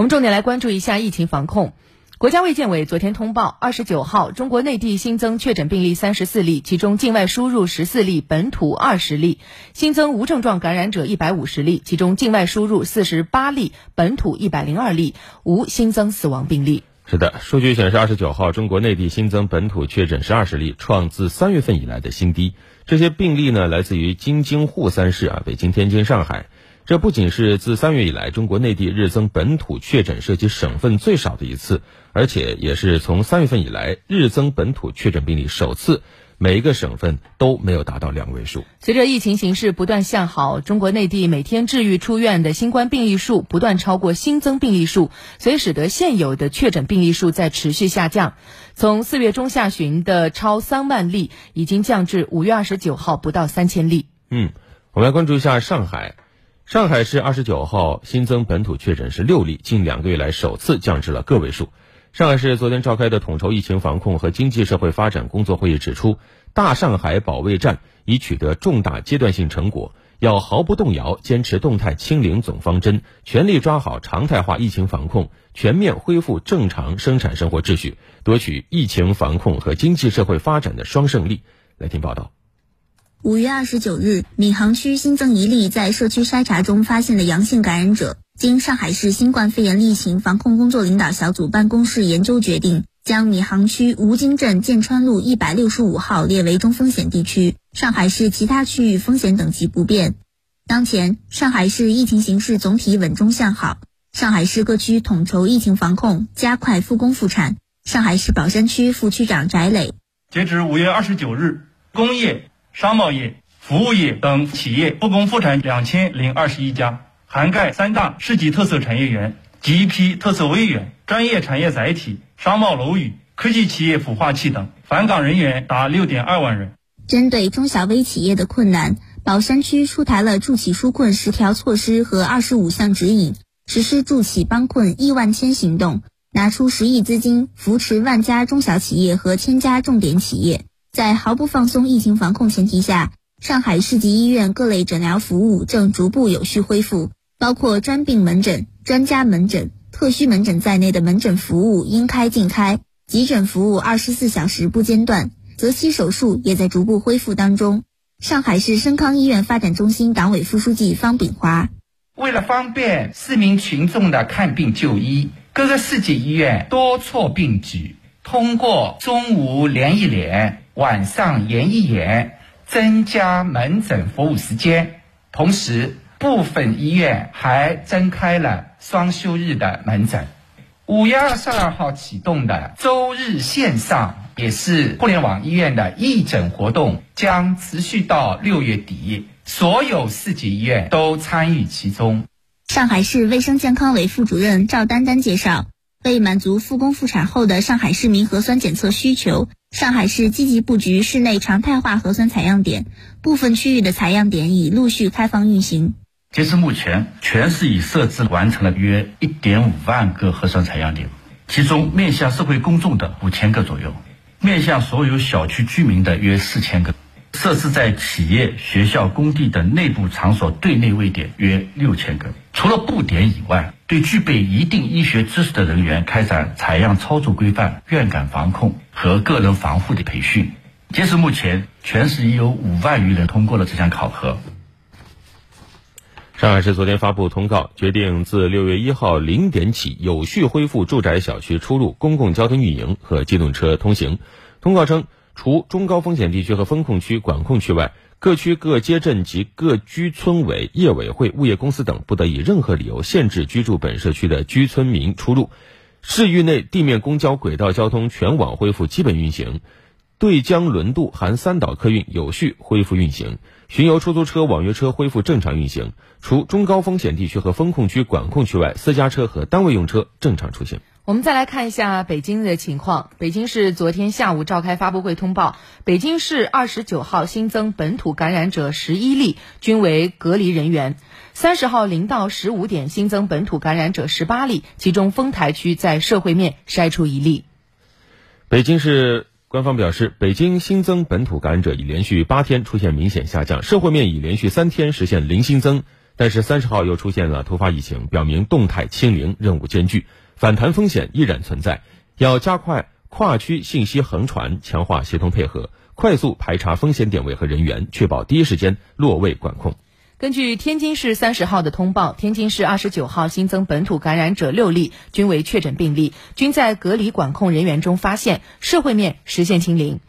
我们重点来关注一下疫情防控。国家卫健委昨天通报，二十九号中国内地新增确诊病例三十四例，其中境外输入十四例，本土二十例；新增无症状感染者一百五十例，其中境外输入四十八例，本土一百零二例，无新增死亡病例。是的，数据显示，二十九号中国内地新增本土确诊是二十例，创自三月份以来的新低。这些病例呢，来自于京津沪三市啊，北京、天津、上海。这不仅是自三月以来中国内地日增本土确诊涉及省份最少的一次，而且也是从三月份以来日增本土确诊病例首次，每一个省份都没有达到两位数。随着疫情形势不断向好，中国内地每天治愈出院的新冠病例数不断超过新增病例数，所以使得现有的确诊病例数在持续下降。从四月中下旬的超三万例，已经降至五月二十九号不到三千例。嗯，我们来关注一下上海。上海市二十九号新增本土确诊是六例，近两个月来首次降至了个位数。上海市昨天召开的统筹疫情防控和经济社会发展工作会议指出，大上海保卫战已取得重大阶段性成果，要毫不动摇坚持动态清零总方针，全力抓好常态化疫情防控，全面恢复正常生产生活秩序，夺取疫情防控和经济社会发展的双胜利。来听报道。五月二十九日，闵行区新增一例在社区筛查中发现的阳性感染者。经上海市新冠肺炎疫情防控工作领导小组办公室研究决定，将闵行区吴泾镇建川路一百六十五号列为中风险地区。上海市其他区域风险等级不变。当前，上海市疫情形势总体稳中向好。上海市各区统筹疫情防控，加快复工复产。上海市宝山区副区长翟磊：截止五月二十九日，工业。商贸业、服务业等企业复工复产两千零二十一家，涵盖三大市级特色产业园及一批特色微园、专业产业载体、商贸楼宇、科技企业孵化器等，返岗人员达六点二万人。针对中小微企业的困难，宝山区出台了助企纾困十条措施和二十五项指引，实施助企帮困亿万千行动，拿出十亿资金扶持万家中小企业和千家重点企业。在毫不放松疫情防控前提下，上海市级医院各类诊疗服务正逐步有序恢复，包括专病门诊、专家门诊、特需门诊在内的门诊服务应开尽开，急诊服务二十四小时不间断，择期手术也在逐步恢复当中。上海市深康医院发展中心党委副书记方炳华：为了方便市民群众的看病就医，各个市级医院多措并举，通过中午连一连。晚上延一延，增加门诊服务时间，同时部分医院还增开了双休日的门诊。五月二十二号启动的周日线上也是互联网医院的义诊活动，将持续到六月底，所有市级医院都参与其中。上海市卫生健康委副主任赵丹丹介绍，为满足复工复产后的上海市民核酸检测需求。上海市积极布局室内常态化核酸采样点，部分区域的采样点已陆续开放运行。截至目前，全市已设置完成了约一点五万个核酸采样点，其中面向社会公众的五千个左右，面向所有小区居民的约四千个。设置在企业、学校、工地等内部场所对内位点约六千个。除了布点以外，对具备一定医学知识的人员开展采样操作规范、院感防控和个人防护的培训。截至目前，全市已有五万余人通过了这项考核。上海市昨天发布通告，决定自六月一号零点起有序恢复住宅小区出入、公共交通运营和机动车通行。通告称。除中高风险地区和风控区、管控区外，各区各街镇及各居村委、业委会、物业公司等不得以任何理由限制居住本社区的居村民出入。市域内地面公交、轨道交通全网恢复基本运行，对江轮渡含三岛客运有序恢复运行，巡游出租车、网约车恢复正常运行。除中高风险地区和风控区、管控区外，私家车和单位用车正常出行。我们再来看一下北京的情况。北京市昨天下午召开发布会通报，北京市二十九号新增本土感染者十一例，均为隔离人员。三十号零到十五点新增本土感染者十八例，其中丰台区在社会面筛出一例。北京市官方表示，北京新增本土感染者已连续八天出现明显下降，社会面已连续三天实现零新增。但是三十号又出现了突发疫情，表明动态清零任务艰巨，反弹风险依然存在，要加快跨区信息横传，强化协同配合，快速排查风险点位和人员，确保第一时间落位管控。根据天津市三十号的通报，天津市二十九号新增本土感染者六例，均为确诊病例，均在隔离管控人员中发现，社会面实现清零。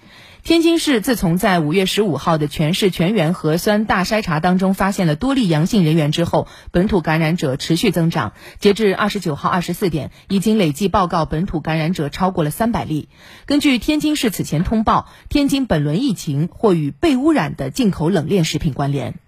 天津市自从在五月十五号的全市全员核酸大筛查当中发现了多例阳性人员之后，本土感染者持续增长。截至二十九号二十四点，已经累计报告本土感染者超过了三百例。根据天津市此前通报，天津本轮疫情或与被污染的进口冷链食品关联。